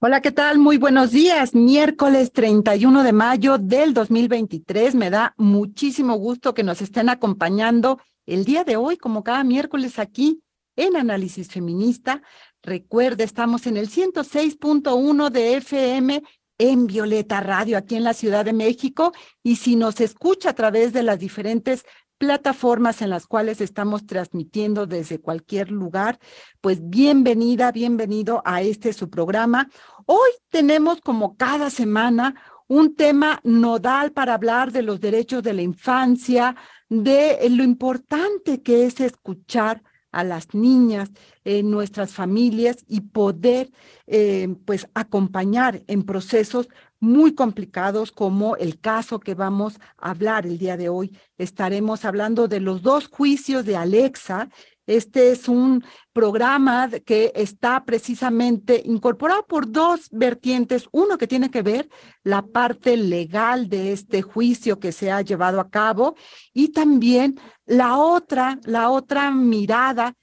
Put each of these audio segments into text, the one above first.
Hola, ¿qué tal? Muy buenos días. Miércoles 31 de mayo del 2023. Me da muchísimo gusto que nos estén acompañando el día de hoy, como cada miércoles aquí en Análisis Feminista. Recuerde, estamos en el 106.1 de FM en Violeta Radio, aquí en la Ciudad de México. Y si nos escucha a través de las diferentes plataformas en las cuales estamos transmitiendo desde cualquier lugar, pues bienvenida, bienvenido a este su programa. Hoy tenemos como cada semana un tema nodal para hablar de los derechos de la infancia, de lo importante que es escuchar a las niñas en nuestras familias y poder eh, pues acompañar en procesos muy complicados como el caso que vamos a hablar el día de hoy. Estaremos hablando de los dos juicios de Alexa. Este es un programa que está precisamente incorporado por dos vertientes. Uno que tiene que ver la parte legal de este juicio que se ha llevado a cabo y también la otra, la otra mirada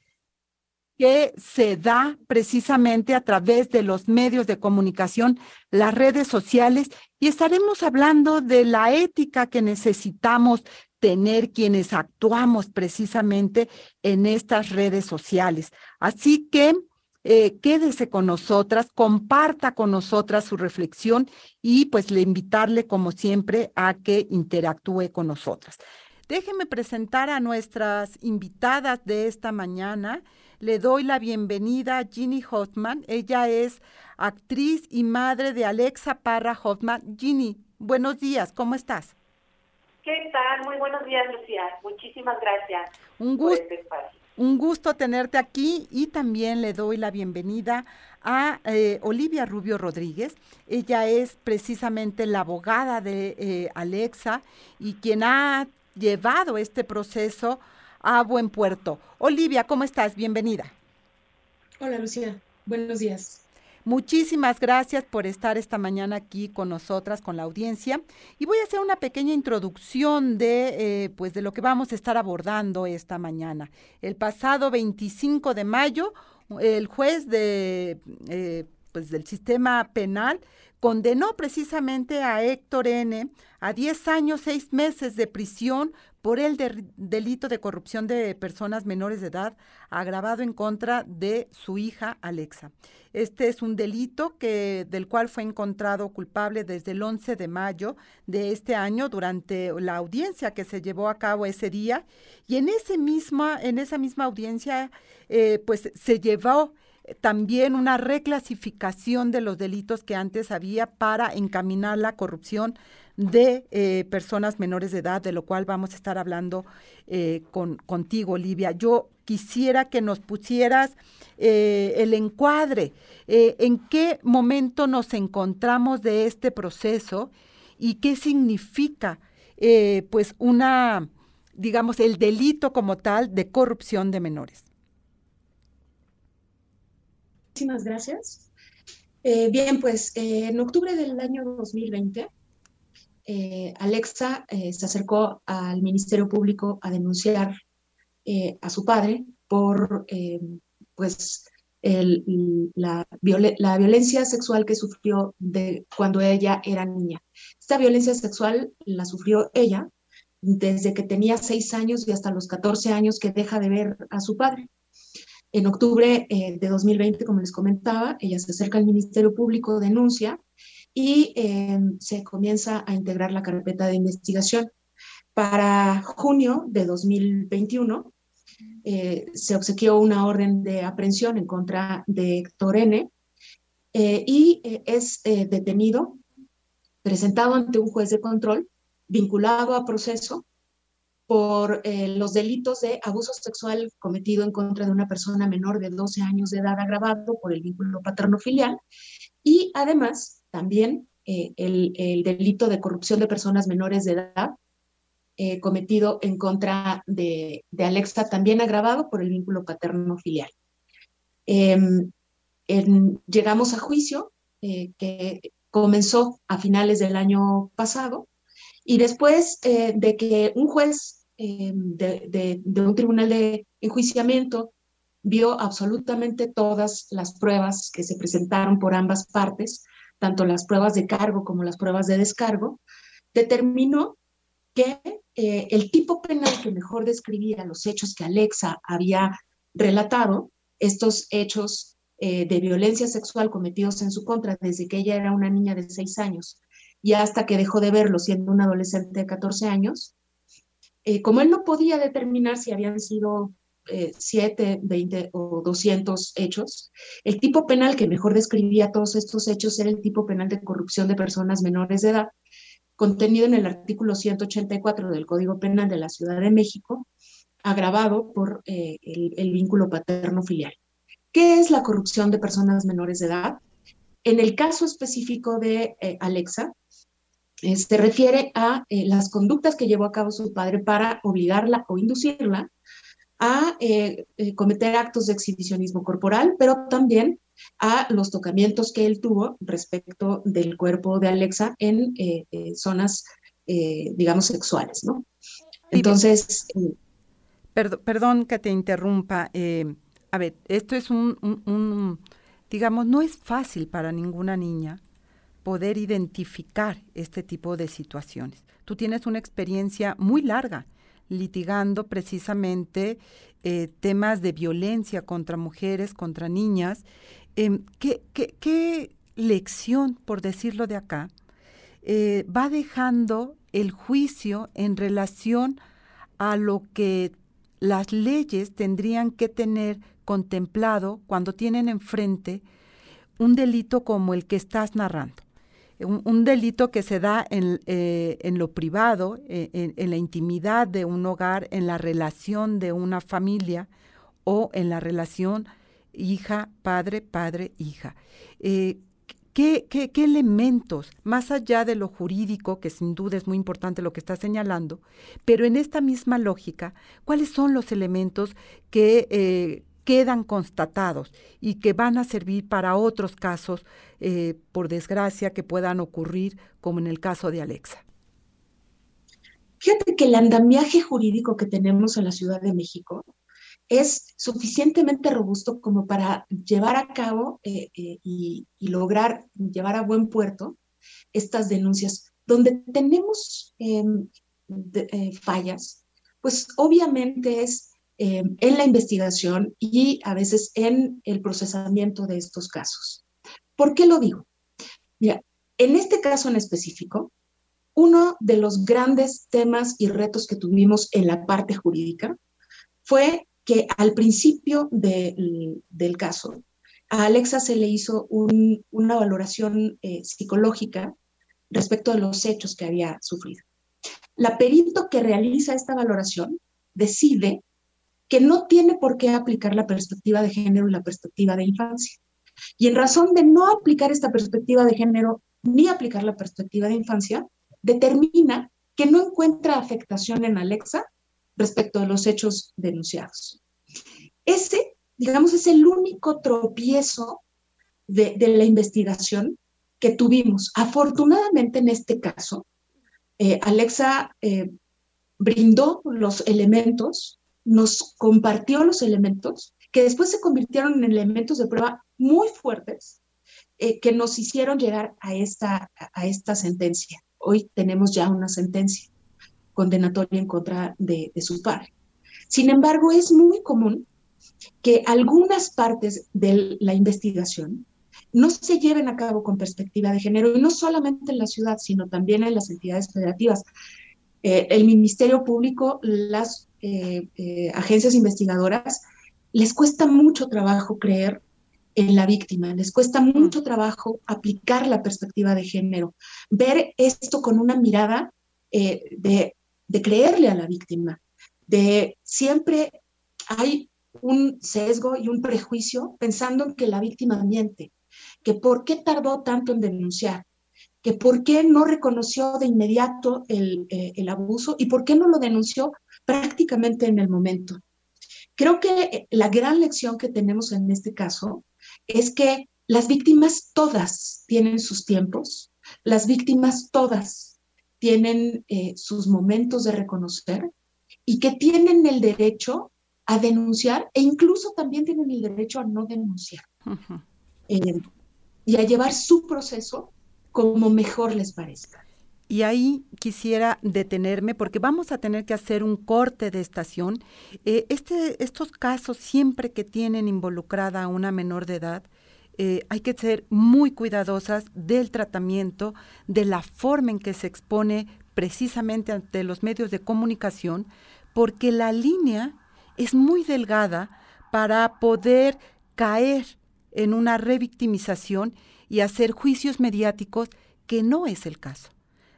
que se da precisamente a través de los medios de comunicación, las redes sociales, y estaremos hablando de la ética que necesitamos tener quienes actuamos precisamente en estas redes sociales. Así que eh, quédese con nosotras, comparta con nosotras su reflexión y pues le invitarle como siempre a que interactúe con nosotras. Déjeme presentar a nuestras invitadas de esta mañana le doy la bienvenida a Ginny Hoffman. Ella es actriz y madre de Alexa Parra Hoffman. Ginny, buenos días, ¿cómo estás? ¿Qué tal? Muy buenos días, Lucía. Muchísimas gracias. Un gusto. Este un gusto tenerte aquí y también le doy la bienvenida a eh, Olivia Rubio Rodríguez. Ella es precisamente la abogada de eh, Alexa y quien ha llevado este proceso a Buen Puerto. Olivia, ¿cómo estás? Bienvenida. Hola, Lucía. Buenos días. Muchísimas gracias por estar esta mañana aquí con nosotras, con la audiencia. Y voy a hacer una pequeña introducción de, eh, pues de lo que vamos a estar abordando esta mañana. El pasado 25 de mayo, el juez de, eh, pues del sistema penal condenó precisamente a Héctor N. a 10 años, 6 meses de prisión por el delito de corrupción de personas menores de edad agravado en contra de su hija Alexa. Este es un delito que, del cual fue encontrado culpable desde el 11 de mayo de este año durante la audiencia que se llevó a cabo ese día y en, ese misma, en esa misma audiencia eh, pues se llevó también una reclasificación de los delitos que antes había para encaminar la corrupción de eh, personas menores de edad, de lo cual vamos a estar hablando eh, con, contigo, Olivia. Yo quisiera que nos pusieras eh, el encuadre, en qué momento nos encontramos de este proceso y qué significa, pues, una, digamos, el delito como tal de corrupción de menores. Muchísimas gracias. bien, pues en octubre del año 2020 eh, Alexa eh, se acercó al Ministerio Público a denunciar eh, a su padre por pues, la, violencia sexual que sufrió de cuando ella era niña. Esta violencia sexual la sufrió ella desde que tenía seis años y hasta los 14 años que deja de ver a su padre. En octubre de 2020, como les comentaba, ella se acerca al Ministerio Público, denuncia y em, se comienza a integrar la carpeta de investigación. Para junio de 2021 eh, se obsequió una orden de aprehensión en contra de Héctor N. Eh, y eh, es detenido, presentado ante un juez de control, vinculado a proceso por los delitos de abuso sexual cometido en contra de una persona menor de 12 años de edad agravado por el vínculo paterno-filial y además también eh, el, delito de corrupción de personas menores de edad eh, cometido en contra de, Alexa, también agravado por el vínculo paterno-filial. Em, llegamos a juicio eh, que comenzó a finales del año pasado y después de que un juez em, de, un tribunal de enjuiciamiento vio absolutamente todas las pruebas que se presentaron por ambas partes, tanto las pruebas de cargo como las pruebas de descargo, determinó que eh, el tipo penal que mejor describía los hechos que Alexa había relatado, estos hechos eh, de violencia sexual cometidos en su contra desde que ella era una niña de seis años y hasta que dejó de verlo siendo una adolescente de 14 años, eh, como él no podía determinar si habían sido 7, 20 o 200 hechos, el tipo penal que mejor describía todos estos hechos era el tipo penal de corrupción de personas menores de edad, contenido en el artículo 184 del Código Penal de la Ciudad de México, agravado por eh, el, vínculo paterno-filial. ¿Qué es la corrupción de personas menores de edad? En el caso específico de eh, Alexa, eh, se refiere a las conductas que llevó a cabo su padre para obligarla o inducirla a cometer actos de exhibicionismo corporal, pero también a los tocamientos que él tuvo respecto del cuerpo de Alexa en eh, eh, zonas, eh, digamos, sexuales, ¿no? Entonces... Perdón, que te interrumpa. a ver, esto es un, digamos, no es fácil para ninguna niña poder identificar este tipo de situaciones. Tú tienes una experiencia muy larga litigando precisamente temas de violencia contra mujeres, contra niñas, Em, ¿qué, lección, por decirlo de acá, eh, va dejando el juicio en relación a lo que las leyes tendrían que tener contemplado cuando tienen enfrente un delito como el que estás narrando? Un, delito que se da en, eh, lo privado, eh, en, la intimidad de un hogar, en la relación de una familia o en la relación hija, padre, padre, hija. Eh, ¿qué, qué, elementos, más allá de lo jurídico, que sin duda es muy importante lo que está señalando, pero en esta misma lógica, cuáles son los elementos que quedan constatados y que van a servir para otros casos, eh, por desgracia, que puedan ocurrir, como en el caso de Alexa? Fíjate que el andamiaje jurídico que tenemos en la Ciudad de México es suficientemente robusto como para llevar a cabo eh, eh, y, lograr llevar a buen puerto estas denuncias. Donde tenemos em, fallas, pues obviamente es em, en la investigación y a veces en el procesamiento de estos casos. ¿Por qué lo digo? Mira, en este caso en específico, uno de los grandes temas y retos que tuvimos en la parte jurídica fue que al principio del caso, a Alexa se le hizo una valoración eh, psicológica respecto de los hechos que había sufrido. La perito que realiza esta valoración decide que no tiene por qué aplicar la perspectiva de género y la perspectiva de infancia. Y en razón de no aplicar esta perspectiva de género ni aplicar la perspectiva de infancia, determina que no encuentra afectación en Alexa respecto de los hechos denunciados. Ese, digamos, es el único tropiezo de, la investigación que tuvimos. Afortunadamente, en este caso, eh, Alexa eh, brindó los elementos, nos compartió los elementos, que después se convirtieron en elementos de prueba muy fuertes eh, que nos hicieron llegar a esta, a esta sentencia. Hoy tenemos ya una sentencia condenatoria en contra de, su padre. Sin embargo, es muy común que algunas partes de la investigación no se lleven a cabo con perspectiva de género, y no solamente en la ciudad, sino también en las entidades federativas. Eh, el Ministerio Público, las eh, eh, agencias investigadoras, les cuesta mucho trabajo creer en la víctima, les cuesta mucho trabajo aplicar la perspectiva de género, ver esto con una mirada de de creerle a la víctima, de siempre hay un sesgo y un prejuicio pensando en que la víctima miente, que por qué tardó tanto en denunciar, que por qué no reconoció de inmediato el, eh, el abuso y por qué no lo denunció prácticamente en el momento. Creo que la gran lección que tenemos en este caso es que las víctimas todas tienen sus tiempos, las víctimas todas tienen eh, sus momentos de reconocer y que tienen el derecho a denunciar e incluso también tienen el derecho a no denunciar eh, y a llevar su proceso como mejor les parezca. Y ahí quisiera detenerme porque vamos a tener que hacer un corte de estación. Eh, este, estos casos siempre que tienen involucrada a una menor de edad, eh, hay que ser muy cuidadosas del tratamiento, de la forma en que se expone precisamente ante los medios de comunicación, porque la línea es muy delgada para poder caer en una revictimización y hacer juicios mediáticos que no es el caso.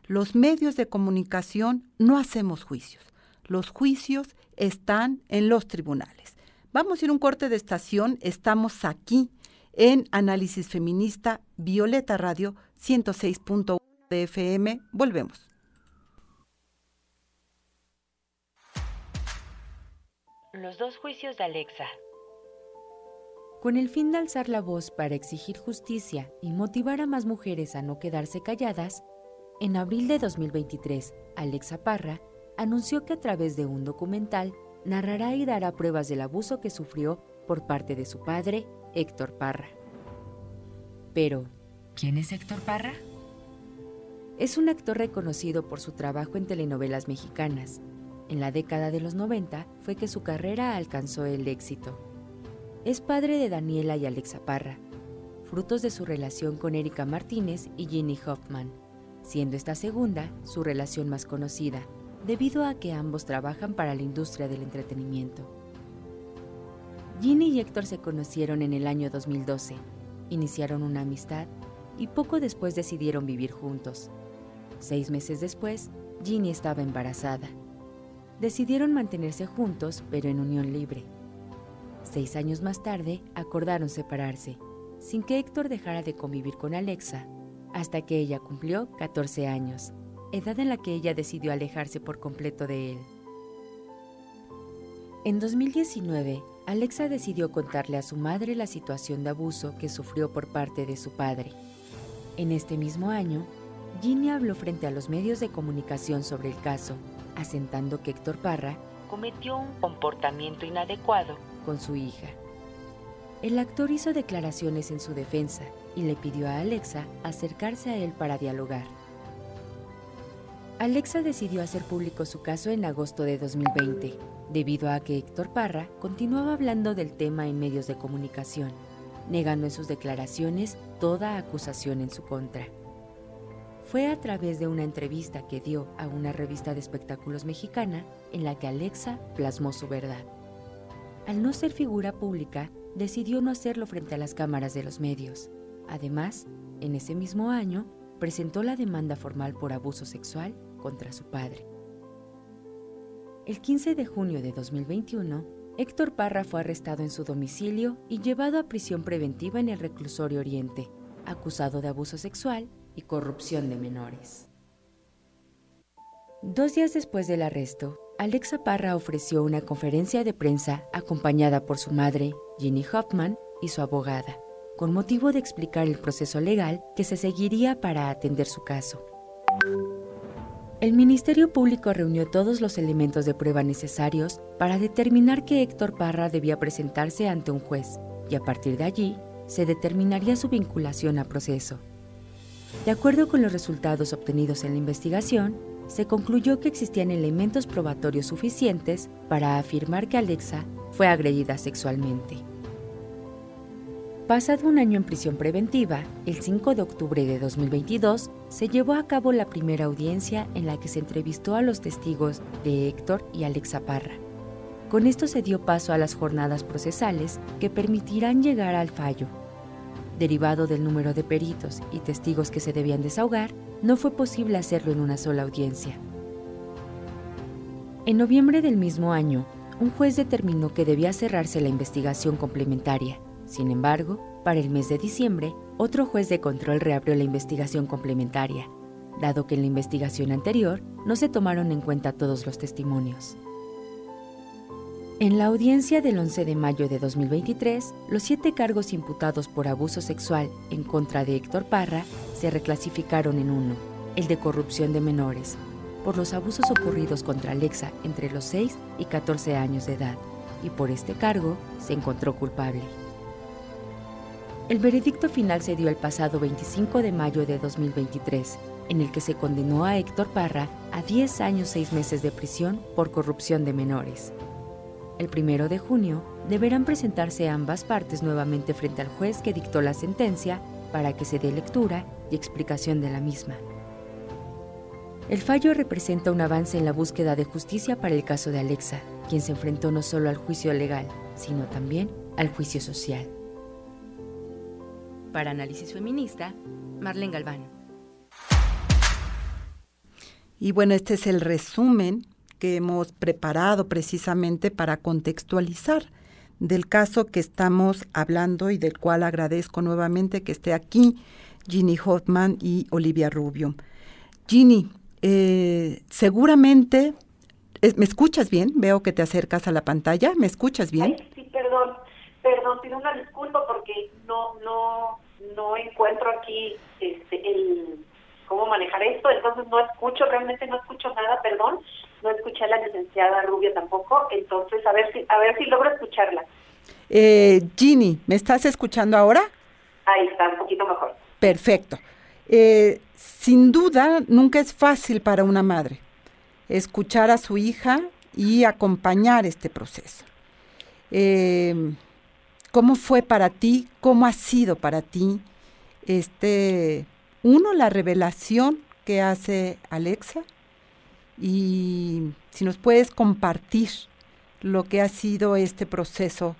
Los medios de comunicación no hacemos juicios. Los juicios están en los tribunales. Vamos a ir un corte de estación. Estamos aquí en Análisis Feminista Violeta Radio 106.1 de FM. Volvemos. Los dos juicios de Alexa. Con el fin de alzar la voz para exigir justicia y motivar a más mujeres a no quedarse calladas, en abril de 2023, Alexa Parra anunció que a través de un documental narrará y dará pruebas del abuso que sufrió por parte de su padre, Héctor Parra. Pero, ¿quién es Héctor Parra? Es un actor reconocido por su trabajo en telenovelas mexicanas, en la década de los 90 fue que su carrera alcanzó el éxito. Es padre de Daniela y Alexa Parra, frutos de su relación con Erika Martínez y Ginny Hoffman, siendo esta segunda su relación más conocida, debido a que ambos trabajan para la industria del entretenimiento. Ginny y Héctor se conocieron en el año 2012, iniciaron una amistad y poco después decidieron vivir juntos. Seis meses después, Ginny estaba embarazada decidieron mantenerse juntos, pero en unión libre. Seis años más tarde, acordaron separarse, sin que Héctor dejara de convivir con Alexa, hasta que ella cumplió 14 años, edad en la que ella decidió alejarse por completo de él. En 2019, Alexa decidió contarle a su madre la situación de abuso que sufrió por parte de su padre. En este mismo año, Ginny habló frente a los medios de comunicación sobre el caso asentando que Héctor Parra cometió un comportamiento inadecuado con su hija. El actor hizo declaraciones en su defensa y le pidió a Alexa acercarse a él para dialogar. Alexa decidió hacer público su caso en agosto de 2020, debido a que Héctor Parra continuaba hablando del tema en medios de comunicación, negando en sus declaraciones toda acusación en su contra fue a través de una entrevista que dio a una revista de espectáculos mexicana en la que Alexa plasmó su verdad. Al no ser figura pública, decidió no hacerlo frente a las cámaras de los medios. Además, en ese mismo año, presentó la demanda formal por abuso sexual contra su padre. El 15 de junio de 2021, Héctor Parra fue arrestado en su domicilio y llevado a prisión preventiva en el reclusorio Oriente, acusado de abuso sexual y corrupción de menores. Dos días después del arresto, Alexa Parra ofreció una conferencia de prensa acompañada por su madre, Ginny Hoffman, y su abogada, con motivo de explicar el proceso legal que se seguiría para atender su caso. El Ministerio Público reunió todos los elementos de prueba necesarios para determinar que Héctor Parra debía presentarse ante un juez y a partir de allí se determinaría su vinculación a proceso. De acuerdo con los resultados obtenidos en la investigación, se concluyó que existían elementos probatorios suficientes para afirmar que Alexa fue agredida sexualmente. Pasado un año en prisión preventiva, el 5 de octubre de 2022 se llevó a cabo la primera audiencia en la que se entrevistó a los testigos de Héctor y Alexa Parra. Con esto se dio paso a las jornadas procesales que permitirán llegar al fallo, Derivado del número de peritos y testigos que se debían desahogar, no fue posible hacerlo en una sola audiencia. En noviembre del mismo año, un juez determinó que debía cerrarse la investigación complementaria. Sin embargo, para el mes de diciembre, otro juez de control reabrió la investigación complementaria, dado que en la investigación anterior no se tomaron en cuenta todos los testimonios. En la audiencia del 11 de mayo de 2023, los siete cargos imputados por abuso sexual en contra de Héctor Parra se reclasificaron en uno, el de corrupción de menores, por los abusos ocurridos contra Alexa entre los 6 y 14 años de edad, y por este cargo se encontró culpable. El veredicto final se dio el pasado 25 de mayo de 2023, en el que se condenó a Héctor Parra a 10 años 6 meses de prisión por corrupción de menores. El primero de junio deberán presentarse ambas partes nuevamente frente al juez que dictó la sentencia para que se dé lectura y explicación de la misma. El fallo representa un avance en la búsqueda de justicia para el caso de Alexa, quien se enfrentó no solo al juicio legal, sino también al juicio social. Para Análisis Feminista, Marlene Galván. Y bueno, este es el resumen que hemos preparado precisamente para contextualizar del caso que estamos hablando y del cual agradezco nuevamente que esté aquí Ginny Hoffman y Olivia Rubio. Ginny, eh, seguramente, ¿me escuchas bien? Veo que te acercas a la pantalla, ¿me escuchas bien? Perdón, pido una disculpa porque no, no, no encuentro aquí este, el cómo manejar esto, entonces no escucho, realmente no escucho nada, perdón, no escuché a la licenciada Rubio tampoco, entonces a ver si, a ver si logro escucharla. Eh, Ginny, ¿me estás escuchando ahora? Ahí está, un poquito mejor. Perfecto. Eh, sin duda, nunca es fácil para una madre escuchar a su hija y acompañar este proceso. Eh, ¿Cómo fue para ti? ¿Cómo ha sido para ti? Este, uno, la revelación que hace Alexa y si nos puedes compartir lo que ha sido este proceso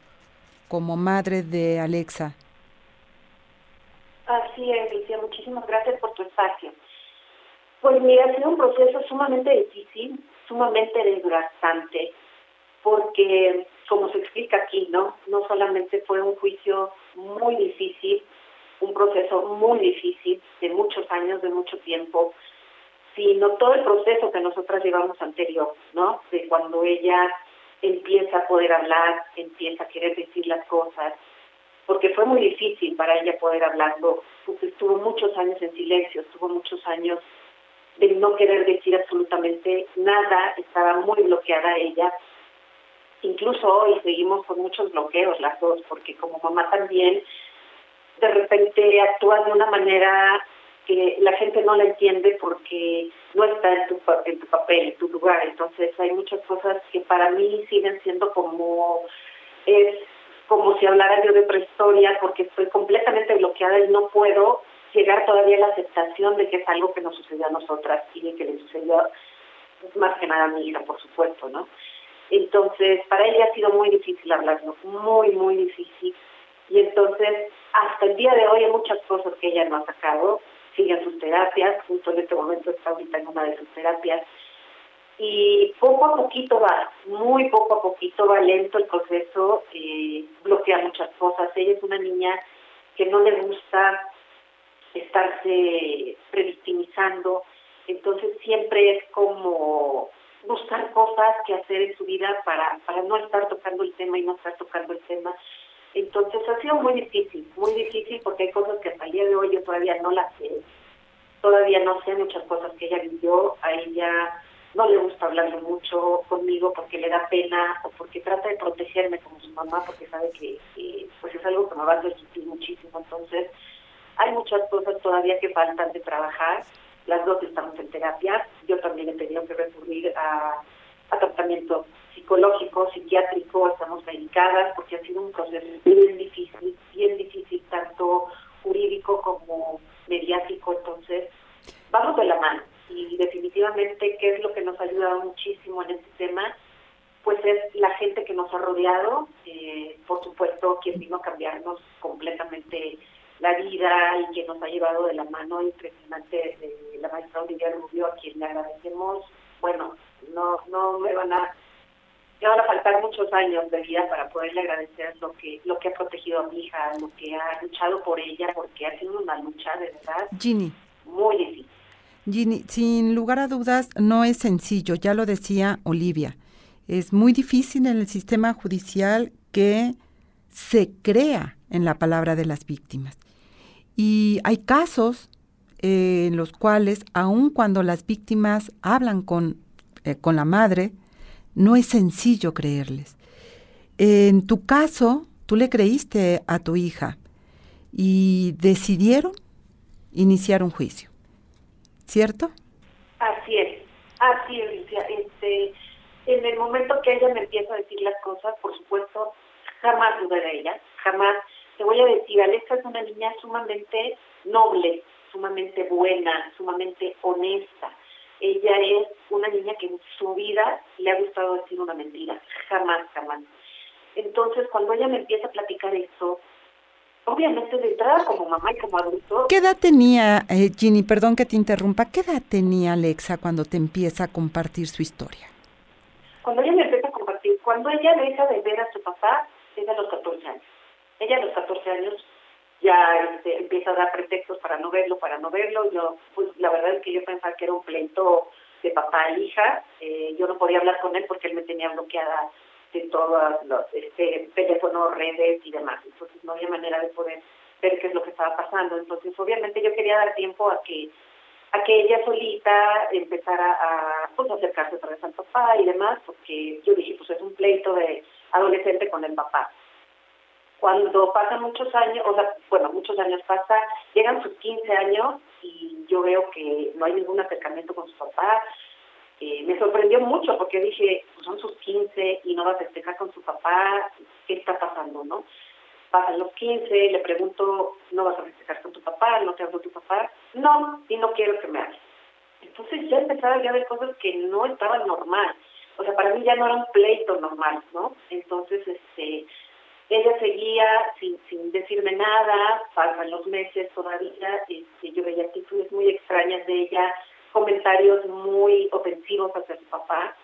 como madre de Alexa Así es, Lucía, muchísimas gracias por tu espacio. Pues mira, ha sido un proceso sumamente difícil, sumamente desgastante, porque como se explica aquí, ¿no? No solamente fue un juicio muy difícil, un proceso muy difícil, de muchos años, de mucho tiempo, sino todo el proceso que nosotras llevamos anterior, ¿no? De cuando ella empieza a poder hablar, empieza a querer decir las cosas, porque fue muy difícil para ella poder hablarlo, porque estuvo muchos años en silencio, estuvo muchos años de no querer decir absolutamente nada, estaba muy bloqueada ella. Incluso hoy seguimos con muchos bloqueos las dos, porque como mamá también de repente actúa de una manera que la gente no la entiende porque no está en tu, en tu papel, en tu lugar. Entonces hay muchas cosas que para mí siguen siendo como es como si hablara yo de prehistoria, porque estoy completamente bloqueada y no puedo llegar todavía a la aceptación de que es algo que nos sucedió a nosotras y de que le sucedió más que nada a mi hija, por supuesto, ¿no? Entonces, para ella ha sido muy difícil hablarlo, muy, muy difícil. Y entonces, hasta el día de hoy hay muchas cosas que ella no ha sacado, sigue en sus terapias, justo en este momento está ahorita en una de sus terapias, y poco a poquito va, muy poco a poquito va lento el proceso, eh, bloquea muchas cosas. Ella es una niña que no le gusta estarse previctimizando, entonces siempre es como buscar cosas que hacer en su vida para, para no estar tocando el tema y no estar tocando el tema. Entonces ha sido muy difícil, muy difícil porque hay cosas que hasta el día de hoy yo todavía no las sé, todavía no sé muchas cosas que ella vivió, a ella no le gusta hablarlo mucho conmigo porque le da pena o porque trata de protegerme como su mamá porque sabe que, pues es algo que me va a resistir muchísimo. Entonces, hay muchas cosas todavía que faltan de trabajar. Las dos estamos en terapia. Yo también he tenido que recurrir a, a tratamiento psicológico, psiquiátrico, estamos medicadas porque ha sido un proceso bien difícil, bien difícil, tanto jurídico como mediático. Entonces, vamos de la mano y definitivamente qué es lo que nos ha ayudado muchísimo en este tema, pues es la gente que nos ha rodeado, eh, por supuesto quien vino a cambiarnos completamente la vida y quien nos ha llevado de la mano impresionante de la maestra Olivia Rubio, a quien le agradecemos, bueno, no, no me van a me van a faltar muchos años de vida para poderle agradecer lo que lo que ha protegido a mi hija, lo que ha luchado por ella, porque ha sido una lucha de verdad Ginny. muy difícil. Ginny, sin lugar a dudas, no es sencillo, ya lo decía Olivia. Es muy difícil en el sistema judicial que se crea en la palabra de las víctimas. Y hay casos eh, en los cuales, aun cuando las víctimas hablan con, eh, con la madre, no es sencillo creerles. en tu caso, tú le creíste a tu hija y decidieron iniciar un juicio, ¿cierto? Así es, así es, Este, en el momento que ella me empieza a decir las cosas, por supuesto, jamás dudé de ella, jamás. Te voy a decir, Alexa es una niña sumamente noble, sumamente buena, sumamente honesta. Ella es una niña que en su vida le ha gustado decir una mentira, jamás, jamás. Entonces, cuando ella me empieza a platicar eso, obviamente de entrada como mamá y como adulto. ¿Qué edad tenía, eh, Ginny, perdón que te interrumpa, qué edad tenía Alexa cuando te empieza a compartir su historia? Cuando ella me empieza a compartir, cuando ella deja de ver a su papá, es a los 14 años. Ella a los 14 años ya este, empieza a dar pretextos para no verlo, para no verlo. Yo, pues la verdad es que yo pensaba que era un pleito de papá e hija. Eh, yo no podía hablar con él porque él me tenía bloqueada de todos los este, teléfonos, redes y demás. Entonces no había manera de poder ver qué es lo que estaba pasando. Entonces obviamente yo quería dar tiempo a que a que ella solita empezara a pues, acercarse otra vez al papá y demás, porque yo dije, pues es un pleito de adolescente con el papá. Cuando pasan muchos años, o sea, bueno, muchos años pasa, llegan sus 15 años y yo veo que no hay ningún acercamiento con su papá, eh, me sorprendió mucho porque dije, pues son sus 15 y no va a festejar con su papá, ¿qué está pasando, no? Pasan los 15, le pregunto, ¿no vas a festejar con tu papá? ¿No te hablo tu papá? No, y no quiero que me hables. Entonces ya empezaba ya a ver cosas que no estaban normal. O sea, para mí ya no era un pleito normal, ¿no? Entonces, este, ella seguía sin, sin decirme nada, pasan los meses todavía, este, yo veía actitudes muy extrañas de ella, comentarios muy ofensivos hacia su papá,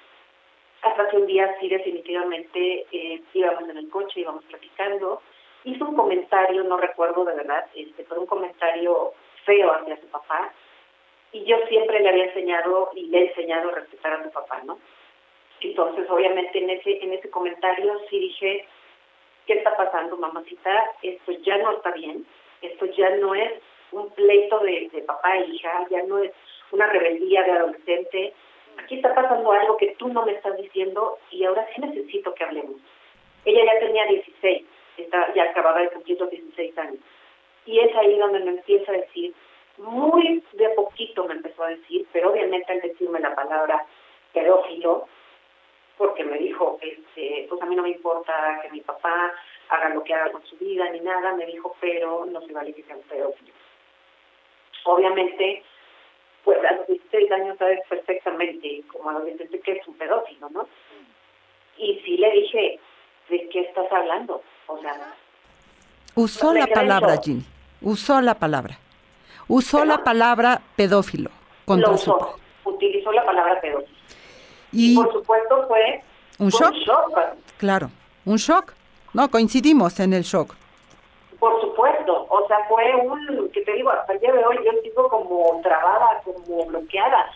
hasta que un día sí definitivamente eh, íbamos en el coche, íbamos platicando, hizo un comentario, no recuerdo de verdad, este, pero un comentario feo hacia su papá, y yo siempre le había enseñado y le he enseñado a respetar a su papá, ¿no? Entonces, obviamente, en ese, en ese comentario sí dije, ¿qué está pasando, mamacita? Esto ya no está bien, esto ya no es un pleito de, de papá e hija, ya no es una rebeldía de adolescente. Aquí está pasando algo que tú no me estás diciendo y ahora sí necesito que hablemos. Ella ya tenía 16, está, ya acababa de cumplir los 16 años. Y es ahí donde me empieza a decir, muy de poquito me empezó a decir, pero obviamente al decirme la palabra pedófilo, porque me dijo, este, pues a mí no me importa que mi papá haga lo que haga con su vida ni nada, me dijo, pero no se vale que sea un pedófilo. Obviamente pues a los 16 años sabes perfectamente como adolescente que es un pedófilo, ¿no? Y sí le dije, ¿de qué estás hablando? O sea... Usó la palabra, Ginny, usó la palabra. Usó la palabra pedófilo contra lo usó, utilizó la palabra pedófilo. Y, por supuesto fue un shock. Claro, un shock. No, coincidimos en el shock. Por supuesto, o sea, fue un, que te digo, hasta el día de hoy yo sigo como trabada, como bloqueada.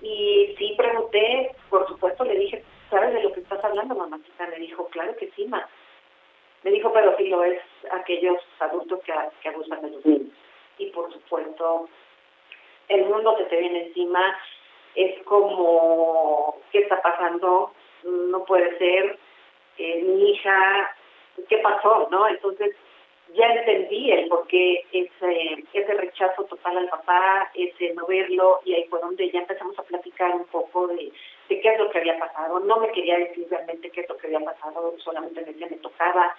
Y sí pregunté, por supuesto le dije, ¿sabes de lo que estás hablando, mamacita? Me dijo, claro que sí, ma. Me dijo, pero sí lo es aquellos adultos que, que abusan de los niños. Y por supuesto, el mundo se te viene encima, es como, ¿qué está pasando? No puede ser, eh, mi hija, ¿qué pasó? ¿No? Entonces, ya entendí el por qué ese, ese rechazo total al papá, ese no verlo, y ahí fue donde ya empezamos a platicar un poco de, de qué es lo que había pasado. No me quería decir realmente qué es lo que había pasado, solamente me decía, me tocaba.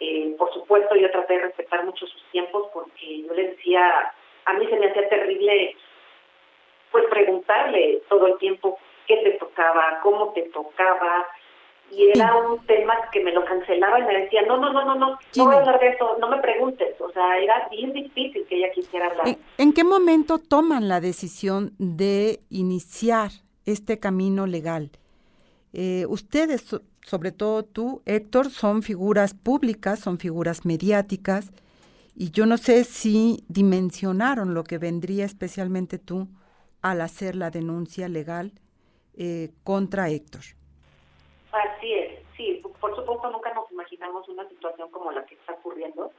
Eh, por supuesto, yo traté de respetar mucho sus tiempos porque yo le decía, a mí se me hacía terrible pues preguntarle todo el tiempo qué te tocaba, cómo te tocaba, y era un tema que me lo cancelaba y me decía, no, no, no, no, no, no voy a hablar de eso, no me preguntes. O sea, era bien difícil que ella quisiera hablar. ¿En, qué momento toman la decisión de iniciar este camino legal? Eh, ustedes, sobre todo tú, Héctor, son figuras públicas, son figuras mediáticas, y yo no sé si dimensionaron lo que vendría especialmente tú al hacer la denuncia legal eh, contra Héctor. Así es, sí, por supuesto nunca nos imaginamos una situación como la que está ocurriendo,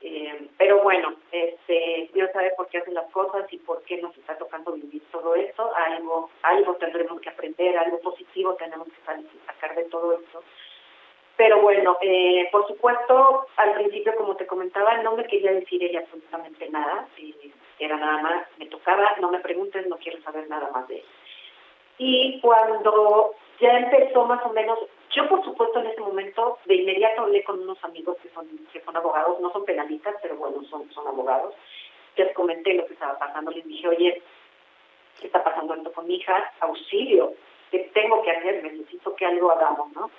eh, pero bueno, este, Dios sabe por qué hace las cosas y por qué nos está tocando vivir todo esto, algo, algo tendremos que aprender, algo positivo tenemos que sacar de todo esto, pero Bueno, eh, por supuesto, al principio, como te comentaba, no me quería decir ella absolutamente nada. Era nada más, me tocaba, no me preguntes, no quiero saber nada más de él. Y cuando ya empezó más o menos, yo por supuesto en ese momento de inmediato hablé con unos amigos que son, que son abogados, no son penalistas, pero bueno, son, son abogados. Les comenté lo que estaba pasando, les dije, oye, ¿qué está pasando esto con mi hija? Auxilio, ¿qué tengo que hacer? Necesito que algo hagamos, ¿no?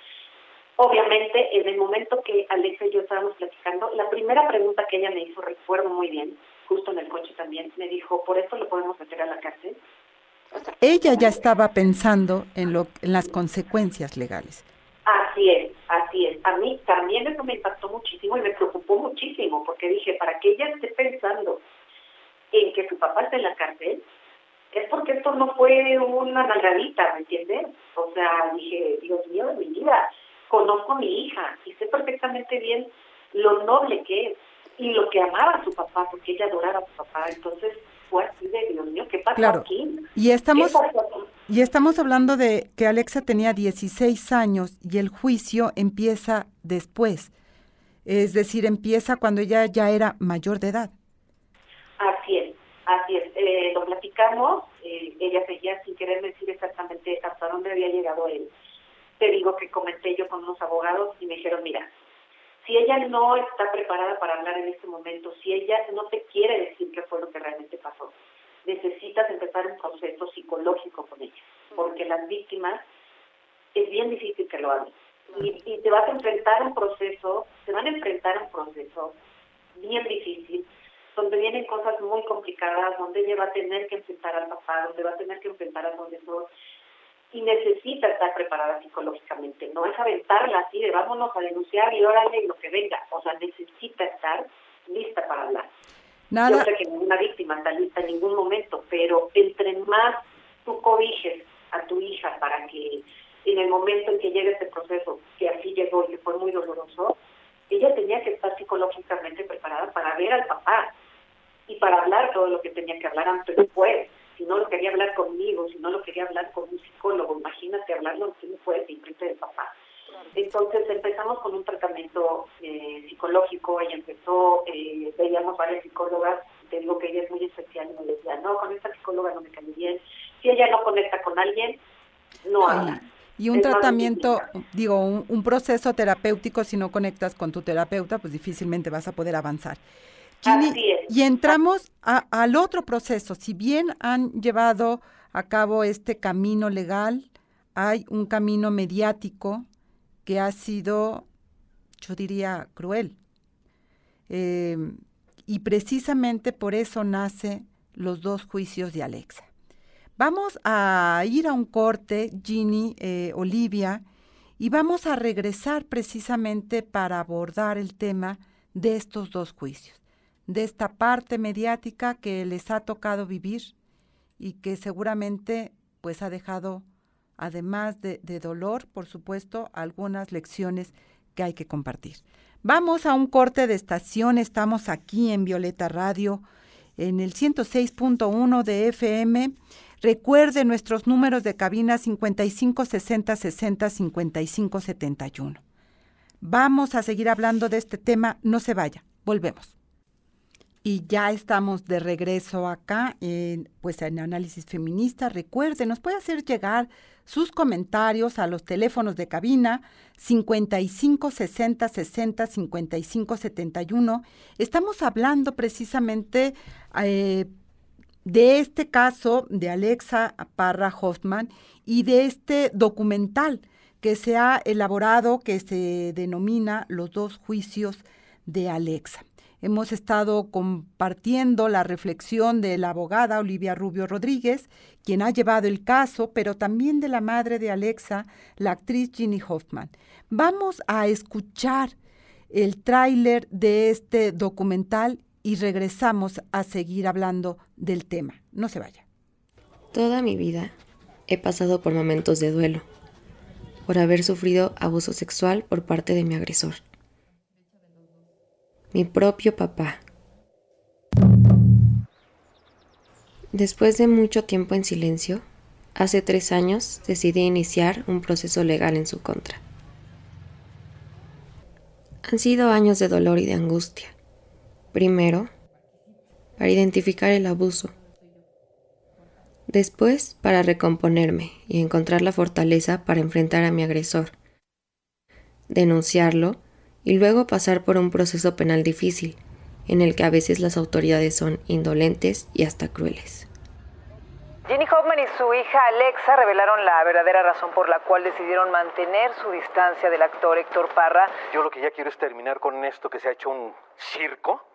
Obviamente, en el momento que Alexa y yo estábamos platicando, la primera pregunta que ella me hizo, recuerdo muy bien, justo en el coche también, me dijo, ¿por esto lo podemos meter a la cárcel? Ella ya estaba pensando en, lo, en las consecuencias legales. Así es, así es. A mí también eso me impactó muchísimo y me preocupó muchísimo, porque dije, para que ella esté pensando en que su papá esté en la cárcel, es porque esto no fue una nalgadita, ¿me entiendes? O sea, dije, Dios mío de mi vida, conozco a mi hija y sé perfectamente bien lo noble que es y lo que amaba a su papá, porque ella adoraba a su papá. Entonces fue así de, Dios mío, ¿qué pasó aquí? Y estamos, y estamos hablando de que Alexa tenía 16 años y el juicio empieza después. Es decir, empieza cuando ella ya era mayor de edad. Así es, así es. Eh, lo platicamos, eh, ella seguía sin querer decir exactamente hasta dónde había llegado él te digo que comenté yo con unos abogados y me dijeron, mira, si ella no está preparada para hablar en este momento, si ella no te quiere decir qué fue lo que realmente pasó, necesitas empezar un proceso psicológico con ella, porque las víctimas es bien difícil que lo hagan. Y, y te vas a enfrentar a un proceso, se van a enfrentar a un proceso bien difícil, donde vienen cosas muy complicadas, donde ella va a tener que enfrentar al papá, donde va a tener que enfrentar a donde no y necesita estar preparada psicológicamente. No es aventarla así de vámonos a denunciar y órale lo que venga. O sea, necesita estar lista para hablar. Nada. Yo sé que ninguna víctima está lista en ningún momento, pero entre más tú cobijes a tu hija para que en el momento en que llegue este proceso, que así llegó y que fue muy doloroso, ella tenía que estar psicológicamente preparada para ver al papá y para hablar todo lo que tenía que hablar antes después si no lo quería hablar conmigo, si no lo quería hablar con un psicólogo, imagínate hablarlo si no fue de frente del papá. Entonces empezamos con un tratamiento eh, psicológico, ella empezó, eh, veíamos varias psicólogas, te digo que ella es muy especial y me decía, no, con esta psicóloga no me cae bien, si ella no conecta con alguien, no habla. Y un tratamiento, digo, un, un, proceso terapéutico, si no conectas con tu terapeuta, pues difícilmente vas a poder avanzar. Y entramos al otro proceso. Si bien han llevado a cabo este camino legal, hay un camino mediático que ha sido, yo diría, cruel. Eh, y precisamente por eso nace los dos juicios de Alexa. Vamos a ir a un corte, Ginny, eh, Olivia, y vamos a regresar precisamente para abordar el tema de estos dos juicios de esta parte mediática que les ha tocado vivir y que seguramente pues ha dejado, además de, dolor, por supuesto, algunas lecciones que hay que compartir. Vamos a un corte de estación, estamos aquí en Violeta Radio, en el 106.1 de FM. Recuerde nuestros números de cabina 55 60 60 55 71. Vamos a seguir hablando de este tema, no se vaya, volvemos. Y ya estamos de regreso acá, en, pues en Análisis Feminista. Recuerde, nos puede hacer llegar sus comentarios a los teléfonos de cabina 55 60 60 55 71. Estamos hablando precisamente eh, de este caso de Alexa Parra Hoffman y de este documental que se ha elaborado que se denomina Los dos juicios de Alexa. Hemos estado compartiendo la reflexión de la abogada Olivia Rubio Rodríguez, quien ha llevado el caso, pero también de la madre de Alexa, la actriz Ginny Hoffman. Vamos a escuchar el tráiler de este documental y regresamos a seguir hablando del tema. No se vaya. Toda mi vida he pasado por momentos de duelo, por haber sufrido abuso sexual por parte de mi agresor mi propio papá. Después de mucho tiempo en silencio, hace tres años decidí iniciar un proceso legal en su contra. Han sido años de dolor y de angustia. Primero, para identificar el abuso. Después, para recomponerme y encontrar la fortaleza para enfrentar a mi agresor. Denunciarlo y luego pasar por un proceso penal difícil, en el que a veces las autoridades son indolentes y hasta crueles. Jenny Hoffman y su hija Alexa revelaron la verdadera razón por la cual decidieron mantener su distancia del actor Héctor Parra. Yo lo que ya quiero es terminar con esto que se ha hecho un circo.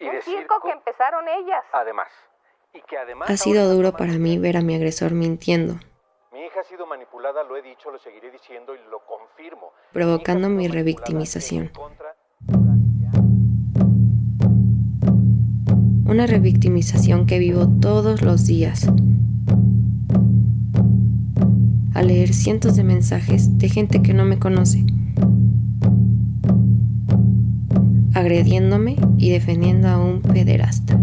Y un circo, que empezaron ellas. Además. Y que además ha sido duro para mí ver a mi agresor mintiendo. Mi hija ha sido manipulada, lo he dicho, lo seguiré diciendo y lo confirmo. Provocando mi, mi revictimización. Una revictimización que vivo todos los días. A leer cientos de mensajes de gente que no me conoce. Agrediéndome y defendiendo a un pederasta.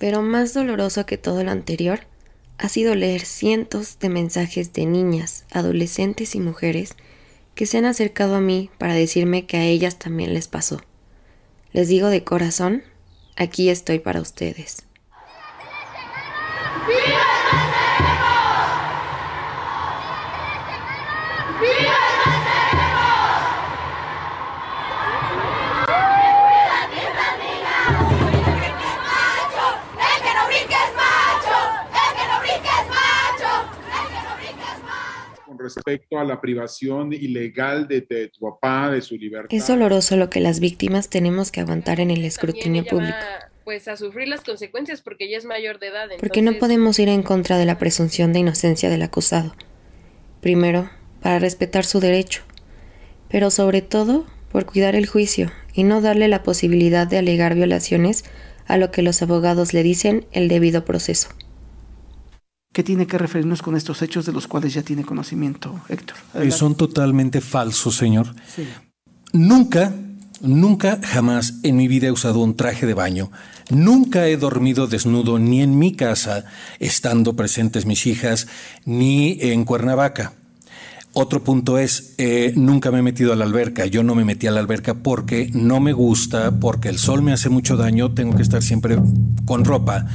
Pero más doloroso que todo lo anterior ha sido leer cientos de mensajes de niñas, adolescentes y mujeres que se han acercado a mí para decirme que a ellas también les pasó. Les digo de corazón, aquí estoy para ustedes. Respecto a la privación ilegal de, tu papá, de su libertad. Es doloroso lo que las víctimas tenemos que aguantar en el escrutinio público. pues a sufrir las consecuencias porque ella es mayor de edad. Porque no podemos ir en contra de la presunción de inocencia del acusado. Primero, para respetar su derecho, pero sobre todo por cuidar el juicio y no darle la posibilidad de alegar violaciones a lo que los abogados le dicen el debido proceso. ¿Qué tiene que referirnos con estos hechos de los cuales ya tiene conocimiento, Héctor? Eh, son totalmente falsos, señor. Nunca, nunca, jamás en mi vida he usado un traje de baño. Nunca he dormido desnudo ni en mi casa, estando presentes mis hijas, ni en Cuernavaca. Otro punto es, eh, nunca me he metido a la alberca. Yo no me metí a la alberca porque no me gusta, porque el sol me hace mucho daño. Tengo que estar siempre con ropa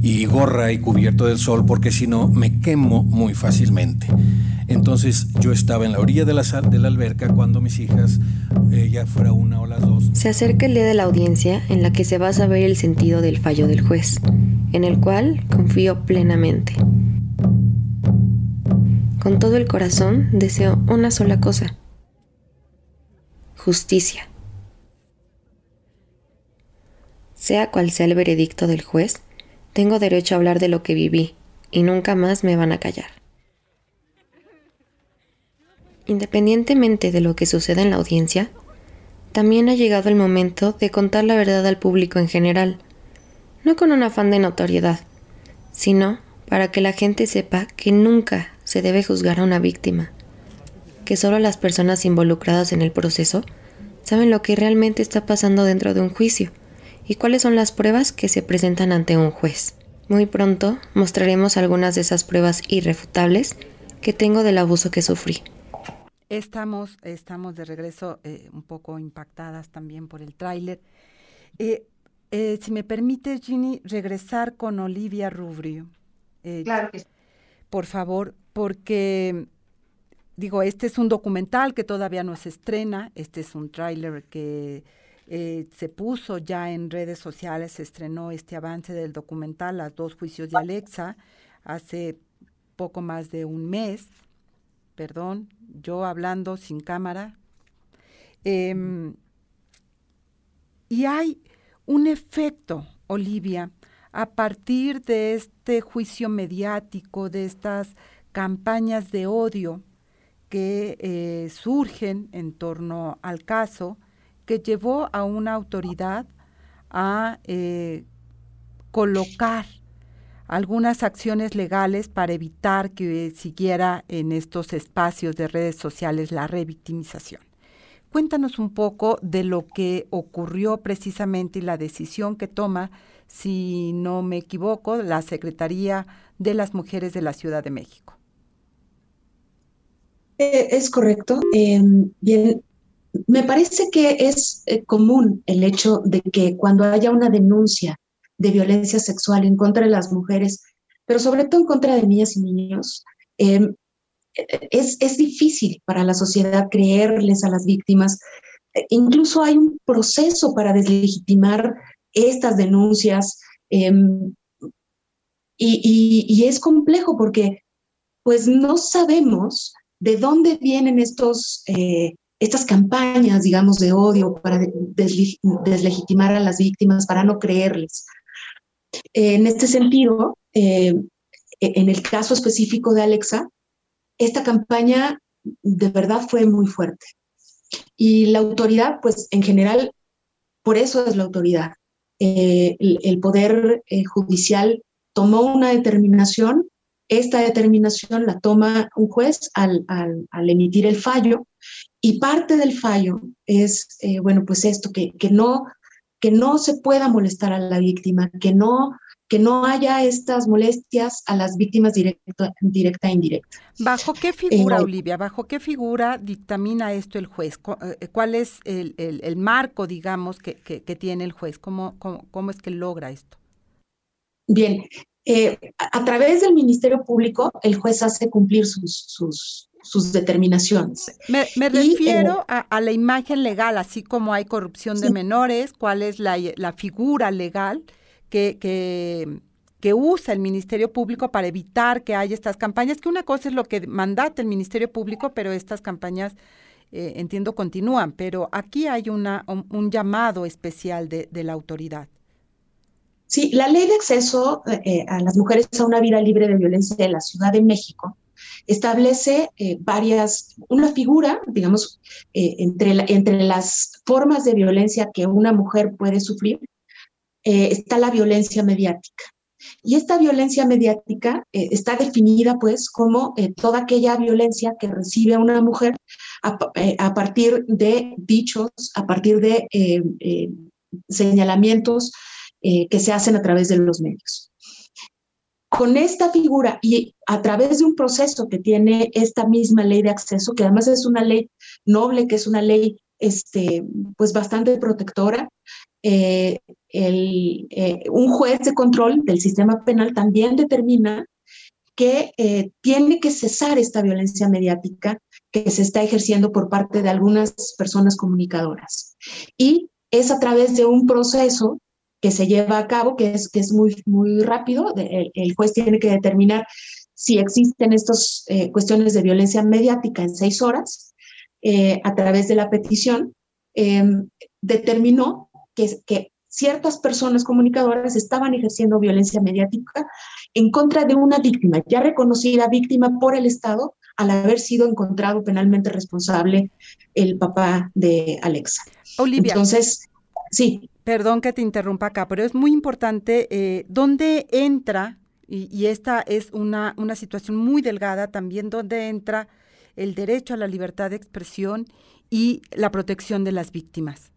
y gorra y cubierto del sol porque si no me quemo muy fácilmente. Entonces yo estaba en la orilla de la, de la alberca cuando mis hijas, eh, ya fuera una o las dos. Se acerca el día de la audiencia en la que se va a saber el sentido del fallo del juez, en el cual confío plenamente. Con todo el corazón deseo una sola cosa. Justicia. Sea cual sea el veredicto del juez, tengo derecho a hablar de lo que viví y nunca más me van a callar. Independientemente de lo que suceda en la audiencia, también ha llegado el momento de contar la verdad al público en general, no con un afán de notoriedad, sino para que la gente sepa que nunca se debe juzgar a una víctima, que solo las personas involucradas en el proceso saben lo que realmente está pasando dentro de un juicio y cuáles son las pruebas que se presentan ante un juez. Muy pronto mostraremos algunas de esas pruebas irrefutables que tengo del abuso que sufrí. Estamos, estamos de regreso eh, un poco impactadas también por el tráiler. Eh, eh, si me permite, Ginny, regresar con Olivia Rubrio. claro que sí. Por favor, porque digo, este es un documental que todavía no se estrena, este es un tráiler que eh, se puso ya en redes sociales, se estrenó este avance del documental, Las dos juicios de Alexa, hace poco más de un mes, perdón, yo hablando sin cámara. Em, y hay un efecto, Olivia, a partir de este juicio mediático, de estas campañas de odio que eh, surgen en torno al caso, que llevó a una autoridad a eh, colocar algunas acciones legales para evitar que siguiera en estos espacios de redes sociales la revictimización. Cuéntanos un poco de lo que ocurrió precisamente y la decisión que toma, si no me equivoco, la Secretaría de las Mujeres de la Ciudad de México. Eh, es correcto. Em, bien, me parece que es eh, común el hecho de que cuando haya una denuncia de violencia sexual en contra de las mujeres, pero sobre todo en contra de niñas y niños, es, es difícil para la sociedad creerles a las víctimas. Incluso hay un proceso para deslegitimar estas denuncias y, y, es complejo porque pues no sabemos de dónde vienen estos, eh, estas campañas, digamos, de odio para deslegitimar a las víctimas, para no creerles. En este sentido, eh, e-, en el caso específico de Alexa, esta campaña de verdad fue muy fuerte. Y la autoridad, pues en general, por eso es la autoridad. Eh, el, Poder Judicial tomó una determinación esta determinación la toma un juez al, emitir el fallo y parte del fallo es, eh, bueno, pues esto, que, que, no, que no se pueda molestar a la víctima, que no, que no haya estas molestias a las víctimas directa, directa e indirecta. ¿Bajo qué figura, eh, Olivia? ¿Bajo qué figura dictamina esto el juez? Eh, ¿Cuál es el, el, marco, digamos, que, que, tiene el juez? ¿Cómo, cómo, cómo es que logra esto? Bien, eh, a través del Ministerio Público, el juez hace cumplir sus, sus, sus determinaciones. Me, refiero eh, a, la imagen legal, así como hay corrupción de menores, cuál es la, la figura legal que, que, que, usa el Ministerio Público para evitar que haya estas campañas, que una cosa es lo que mandata el Ministerio Público, pero estas campañas, eh, entiendo, continúan, pero aquí hay una, un, llamado especial de, de la autoridad. Sí, la ley de acceso eh, a las mujeres a una vida libre de violencia de la Ciudad de México establece eh, varias, una figura, digamos, eh, entre, entre las formas de violencia que una mujer puede sufrir, está la violencia mediática. Y esta violencia mediática está definida pues como toda aquella violencia que recibe una mujer a partir de dichos, a partir de señalamientos eh, que se hacen a través de los medios. Con esta figura y a través de un proceso que tiene esta misma ley de acceso, que además es una ley noble, que es una ley este, pues bastante protectora, eh, eh, un juez de control del sistema penal también determina que tiene que cesar esta violencia mediática que se está ejerciendo por parte de algunas personas comunicadoras. Y es a través de un proceso que se lleva a cabo, que es, que es muy, muy rápido. El, juez tiene que determinar si existen estas eh, cuestiones de violencia mediática en seis horas. Eh, a través de la petición, em, determinó que, que ciertas personas comunicadoras estaban ejerciendo violencia mediática en contra de una víctima, ya reconocida víctima por el Estado al haber sido encontrado penalmente responsable el papá de Alexa. Olivia. Entonces, sí. Perdón que te interrumpa acá, pero es muy importante eh, dónde entra, y, esta es una, una situación muy delgada también, dónde entra el derecho a la libertad de expresión y la protección de las víctimas.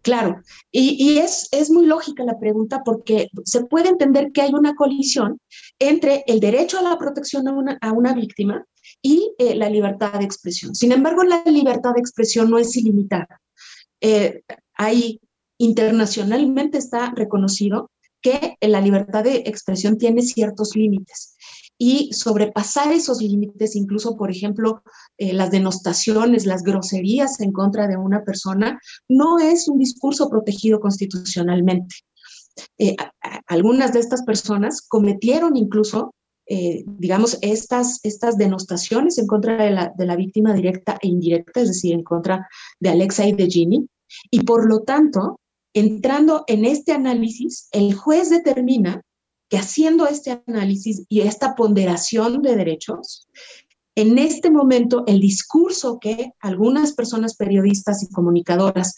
Claro, y, es, es, muy lógica la pregunta porque se puede entender que hay una colisión entre el derecho a la protección a una, a una víctima y eh, la libertad de expresión. Sin embargo, la libertad de expresión no es ilimitada. Eh, hay internacionalmente está reconocido que la libertad de expresión tiene ciertos límites y sobrepasar esos límites, incluso, por ejemplo, eh, las denostaciones, las groserías en contra de una persona, no es un discurso protegido constitucionalmente. Eh, algunas de estas personas cometieron incluso, eh, digamos, estas, estas denostaciones en contra de la, de la víctima directa e indirecta, es decir, en contra de Alexa y de Ginny, y por lo tanto entrando en este análisis, el juez determina que haciendo este análisis y esta ponderación de derechos, en este momento el discurso que algunas personas periodistas y comunicadoras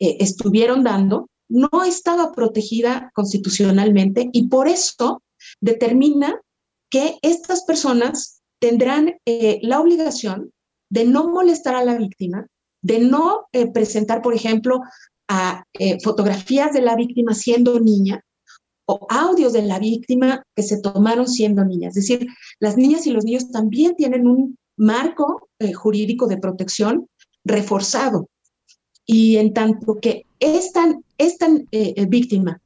eh, estuvieron dando no estaba protegida constitucionalmente y por eso determina que estas personas tendrán eh, la obligación de no molestar a la víctima, de no eh, presentar, por ejemplo, a eh, fotografías de la víctima siendo niña o audios de la víctima que se tomaron siendo niña. Es decir, las niñas y los niños también tienen un marco eh, jurídico de protección reforzado. Y en tanto que esta, esta víctima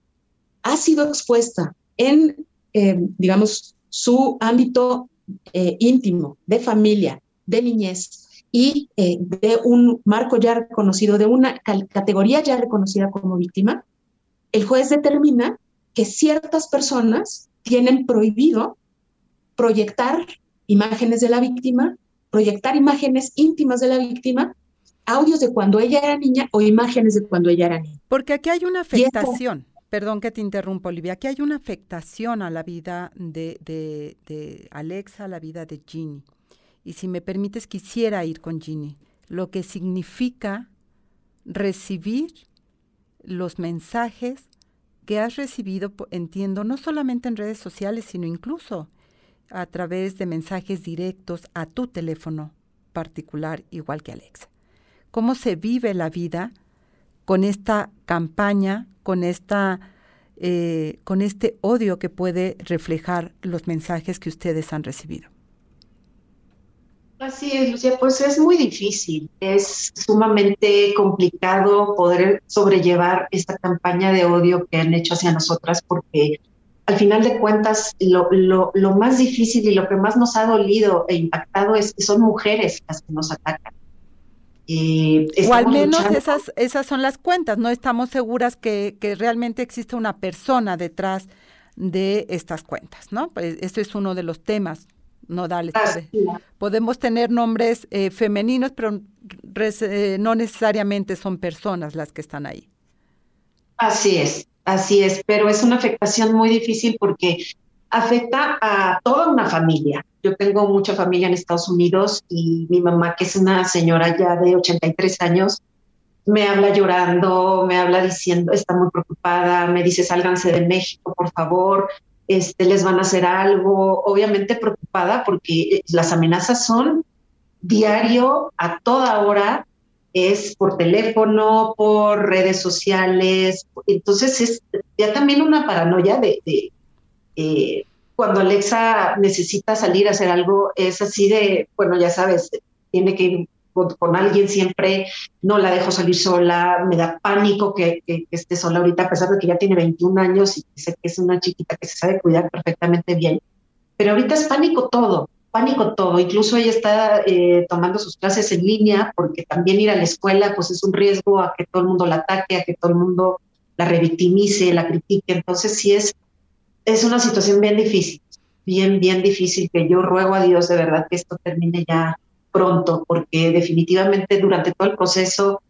ha sido expuesta en, digamos, su ámbito íntimo, de familia, de niñez, y eh, de un marco ya reconocido, de una categoría ya reconocida como víctima, el juez determina que ciertas personas tienen prohibido proyectar imágenes de la víctima, proyectar imágenes íntimas de la víctima, audios de cuando ella era niña o imágenes de cuando ella era niña. Porque aquí hay una afectación. Perdón que te interrumpa, Olivia. Aquí hay una afectación a la vida de, de, de Alexa, a la vida de Ginny y si me permites quisiera ir con Ginny, lo que significa recibir los mensajes que has recibido, entiendo, no solamente en redes sociales, sino incluso a través de mensajes directos a tu teléfono particular, igual que Alexa. ¿Cómo se vive la vida con esta campaña, con, esta, eh, con este odio que puede reflejar los mensajes que ustedes han recibido? Así es, Lucía, pues es muy difícil, es sumamente complicado poder sobrellevar esta campaña de odio que han hecho hacia nosotras porque al final de cuentas lo, lo, más difícil y lo que más nos ha dolido e impactado es que son mujeres las que nos atacan. o al menos esas, esas son las cuentas, no estamos seguras que, que realmente existe una persona detrás de estas cuentas, ¿no? Pues esto es uno de los temas no dale. Podemos tener nombres eh, femeninos, pero eh, no necesariamente son personas las que están ahí. Así es, así es, pero es una afectación muy difícil porque afecta a toda una familia. Yo tengo mucha familia en Estados Unidos y mi mamá, que es una señora ya de 83 años, me habla llorando, me habla diciendo, está muy preocupada, me dice, sálganse de México, por favor, este, les van a hacer algo, obviamente preocupada porque eh, las amenazas son diario, a toda hora, es por teléfono, por redes sociales, entonces es ya también una paranoia de, eh, cuando Alexa necesita salir a hacer algo, es así de, bueno, ya sabes, tiene que ir con, alguien siempre, no la dejo salir sola, me da pánico que, esté sola ahorita, a pesar de que ya tiene 21 años y sé que es una chiquita que se sabe cuidar perfectamente bien. Pero ahorita es pánico todo, pánico todo. Incluso ella está eh, tomando sus clases en línea porque también ir a la escuela pues es un riesgo a que todo el mundo la ataque, a que todo el mundo la revictimice, la critique. Entonces sí es, es una situación bien difícil, bien, bien difícil que yo ruego a Dios de verdad que esto termine ya pronto, porque definitivamente durante todo el proceso,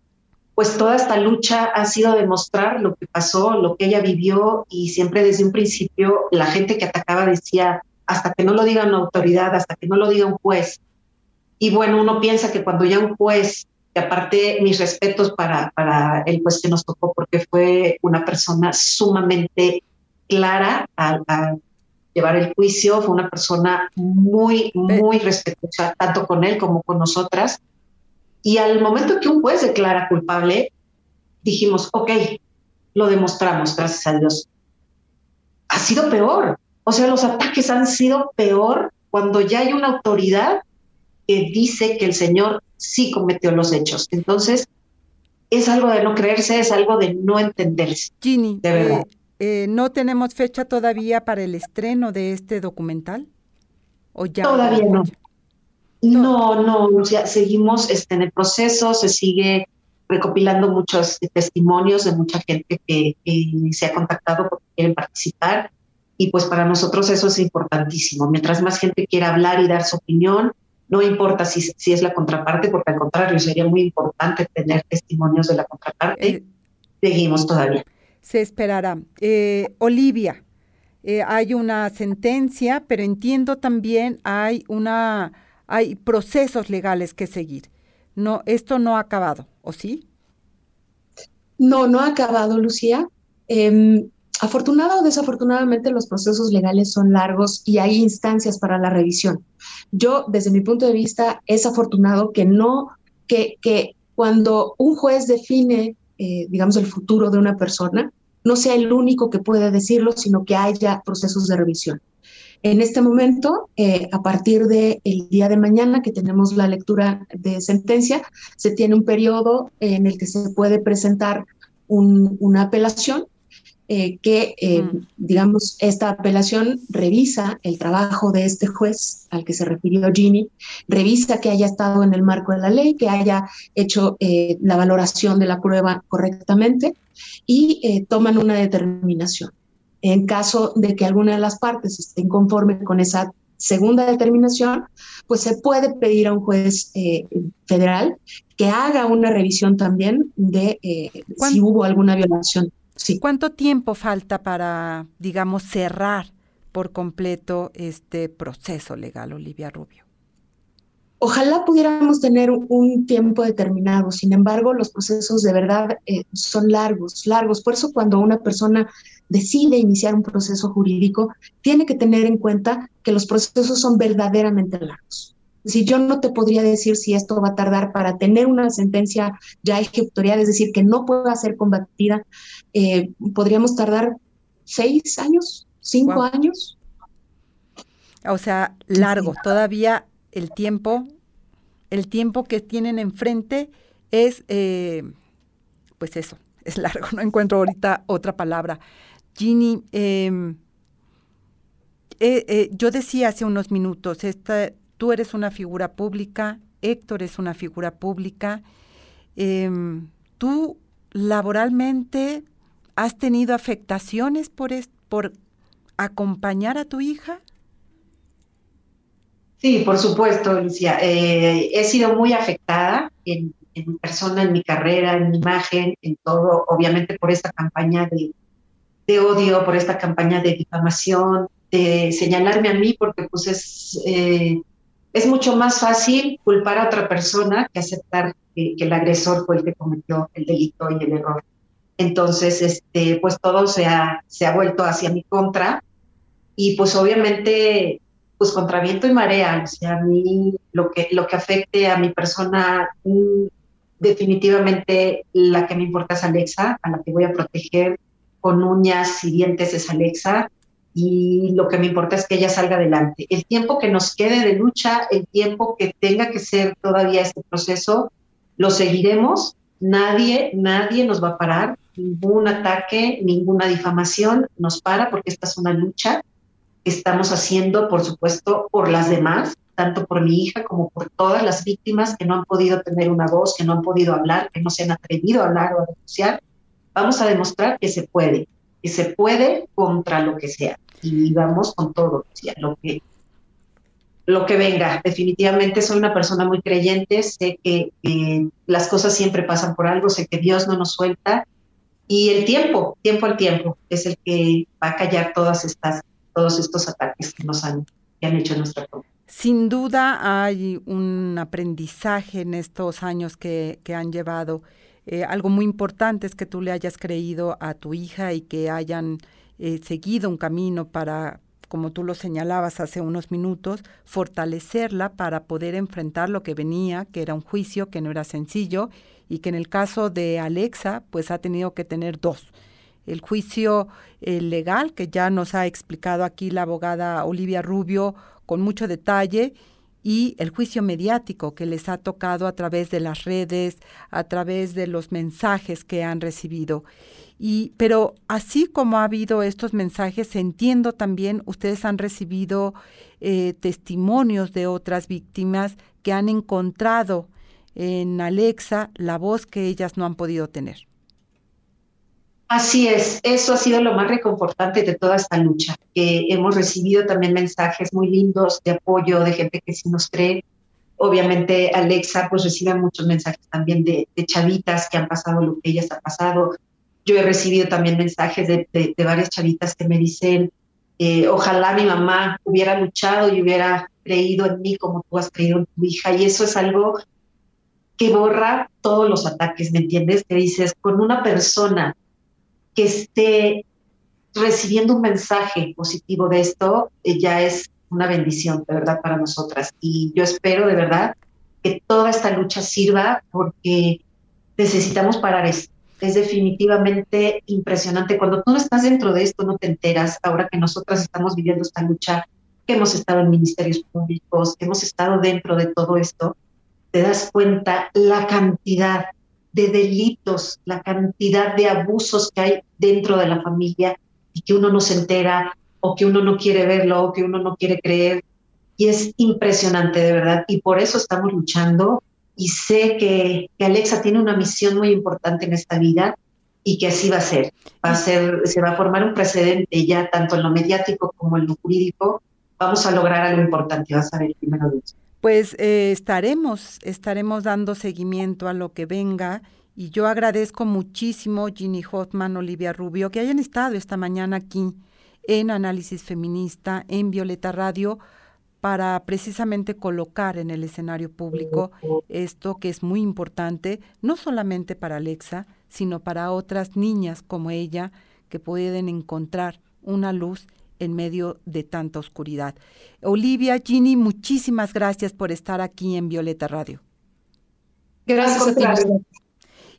pues toda esta lucha ha sido demostrar lo que pasó, lo que ella vivió y siempre desde un principio la gente que atacaba decía, hasta que no lo diga una autoridad, hasta que no lo diga un juez. Y bueno, uno piensa que cuando ya un juez, que aparte mis respetos para, para el juez que nos tocó, porque fue una persona sumamente clara al, llevar el juicio, fue una persona muy, muy respetuosa, tanto con él como con nosotras. Y al momento que un juez declara culpable, dijimos, ok, lo demostramos, gracias a Dios. Ha sido peor. O sea, los ataques han sido peor cuando ya hay una autoridad que dice que el señor sí cometió los hechos. Entonces, es algo de no creerse, es algo de no entenderse. Ginny, de verdad. Eh, eh, ¿No tenemos fecha todavía para el estreno de este documental? ¿O ya todavía no. No, no, o seguimos este, en el proceso, se sigue recopilando muchos testimonios de mucha gente que, se ha contactado porque quieren participar y pues para nosotros eso es importantísimo. Mientras más gente quiera hablar y dar su opinión, no importa si, si es la contraparte, porque al contrario sería muy importante tener testimonios de la contraparte. Eh, seguimos todavía se esperará. Eh, Olivia, eh, hay una sentencia, pero entiendo también hay una hay procesos legales que seguir. No, esto no ha acabado, ¿o sí? No, no ha acabado, Lucía. Eh, afortunada o desafortunadamente los procesos legales son largos y hay instancias para la revisión. Yo, desde mi punto de vista, es afortunado que no, que, que cuando un juez define, eh, digamos, el futuro de una persona, no sea el único que puede decirlo, sino que haya procesos de revisión. En este momento, eh, a partir del día de mañana que tenemos la lectura de sentencia, se tiene un periodo en el que se puede presentar una apelación eh, que, eh, digamos, esta apelación revisa el trabajo de este juez al que se refirió Ginny, revisa que haya estado en el marco de la ley, que haya hecho la valoración de la prueba correctamente y toman una determinación. En caso de que alguna de las partes esté inconforme con esa segunda determinación, pues se puede pedir a un juez eh, federal que haga una revisión también de eh, si hubo alguna violación. Sí. ¿Cuánto tiempo falta para, digamos, cerrar por completo este proceso legal, Olivia Rubio? Ojalá pudiéramos tener un tiempo determinado, sin embargo, los procesos de verdad eh, son largos, largos. Por eso cuando una persona decide iniciar un proceso jurídico, tiene que tener en cuenta que los procesos son verdaderamente largos. Si yo no te podría decir si esto va a tardar para tener una sentencia ya ejecutorial, es decir, que no pueda ser combatida, eh, podríamos tardar seis años, cinco años. O sea, largo. Todavía el tiempo, el tiempo que tienen enfrente es, eh, pues eso, es largo. No encuentro ahorita otra palabra. Ginny, em, eh, eh, yo decía hace unos minutos, esta, tú eres una figura pública, Héctor es una figura pública. Em, ¿Tú laboralmente has tenido afectaciones por, por acompañar a tu hija? Sí, por supuesto, Lucia. Eh, he sido muy afectada en, en persona, en mi carrera, en mi imagen, en todo, obviamente por esta campaña de, de odio, por esta campaña de difamación, de señalarme a mí, porque pues es, eh, es mucho más fácil culpar a otra persona que aceptar que, el agresor fue el que cometió el delito y el error. Entonces, este, pues todo se ha, se ha vuelto hacia mi contra y pues obviamente, pues contra viento y marea, o sea, a mí lo que, lo que afecte a mi persona, mm, definitivamente la que me importa es Alexa, a la que voy a proteger, con uñas y dientes es Alexa y lo que me importa es que ella salga adelante. El tiempo que nos quede de lucha, el tiempo que tenga que ser todavía este proceso, lo seguiremos. Nadie, nadie nos va a parar. Ningún ataque, ninguna difamación nos para porque esta es una lucha que estamos haciendo, por supuesto, por las demás, tanto por mi hija como por todas las víctimas que no han podido tener una voz, que no han podido hablar, que no se han atrevido a hablar o a denunciar vamos a demostrar que se puede, que se puede contra lo que sea. Y vamos con todo, lo que, lo que venga. Definitivamente soy una persona muy creyente, sé que las cosas siempre pasan por algo, sé que Dios no nos suelta. Y el tiempo, tiempo al tiempo, es el que va a callar todas estas, todos estos ataques que nos han, que han hecho nuestra nuestra Sin duda hay un aprendizaje en estos años que, que han llevado eh, algo muy importante es que tú le hayas creído a tu hija y que hayan eh, seguido un camino para, como tú lo señalabas hace unos minutos, fortalecerla para poder enfrentar lo que venía, que era un juicio que no era sencillo y que en el caso de Alexa, pues ha tenido que tener dos. El juicio eh, legal, que ya nos ha explicado aquí la abogada Olivia Rubio con mucho detalle, y el juicio mediático que les ha tocado a través de las redes, a través de los mensajes que han recibido. Y, pero así como ha habido estos mensajes, entiendo también, ustedes han recibido eh, testimonios de otras víctimas que han encontrado en Alexa la voz que ellas no han podido tener. Así es, eso ha sido lo más reconfortante de toda esta lucha, que hemos recibido también mensajes muy lindos de apoyo de gente que sí nos cree. Obviamente Alexa pues recibe muchos mensajes también de, chavitas que han pasado lo que ellas han pasado. Yo he recibido también mensajes de, varias chavitas que me dicen, eh, ojalá mi mamá hubiera luchado y hubiera creído en mí como tú has creído en tu hija. Y eso es algo que borra todos los ataques, ¿me entiendes? Que dices, con una persona que esté recibiendo un mensaje positivo de esto eh, ya es una bendición, de verdad, para nosotras. Y yo espero, de verdad, que toda esta lucha sirva porque necesitamos parar esto. Es definitivamente impresionante. Cuando tú no estás dentro de esto, no te enteras. Ahora que nosotras estamos viviendo esta lucha, que hemos estado en ministerios públicos, que hemos estado dentro de todo esto, te das cuenta la cantidad de delitos, la cantidad de abusos que hay dentro de la familia y que uno no se entera o que uno no quiere verlo o que uno no quiere creer. Y es impresionante, de verdad. Y por eso estamos luchando. Y sé que, que Alexa tiene una misión muy importante en esta vida y que así va a ser. Va a ser, se va a formar un precedente ya tanto en lo mediático como en lo jurídico. Vamos a lograr algo importante, vas a ver primero Dios pues eh, estaremos, estaremos dando seguimiento a lo que venga y yo agradezco muchísimo Ginny Hoffman, Olivia Rubio, que hayan estado esta mañana aquí en Análisis Feminista, en Violeta Radio, para precisamente colocar en el escenario público esto que es muy importante, no solamente para Alexa, sino para otras niñas como ella, que pueden encontrar una luz en medio de tanta oscuridad. Olivia, Ginny, muchísimas gracias por estar aquí en Violeta Radio. Gracias a ti.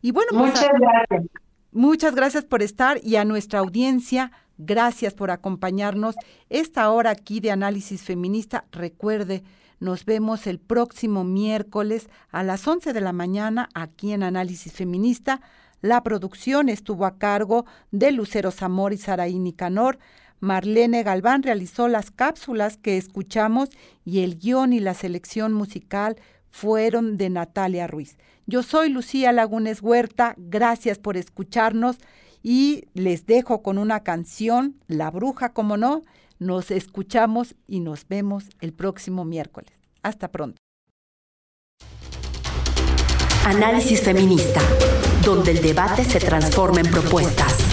Y bueno, pues, muchas gracias. Muchas gracias por estar y a nuestra audiencia, gracias por acompañarnos esta hora aquí de análisis feminista. Recuerde, nos vemos el próximo miércoles a las 11 de la mañana aquí en Análisis Feminista. La producción estuvo a cargo de Lucero Zamor y Saraí Nicanor. Marlene Galván realizó las cápsulas que escuchamos y el guion y la selección musical fueron de Natalia Ruiz. Yo soy Lucía Lagunes Huerta, gracias por escucharnos y les dejo con una canción, La Bruja, como no. Nos escuchamos y nos vemos el próximo miércoles. Hasta pronto. Análisis feminista, donde el debate se transforma en propuestas.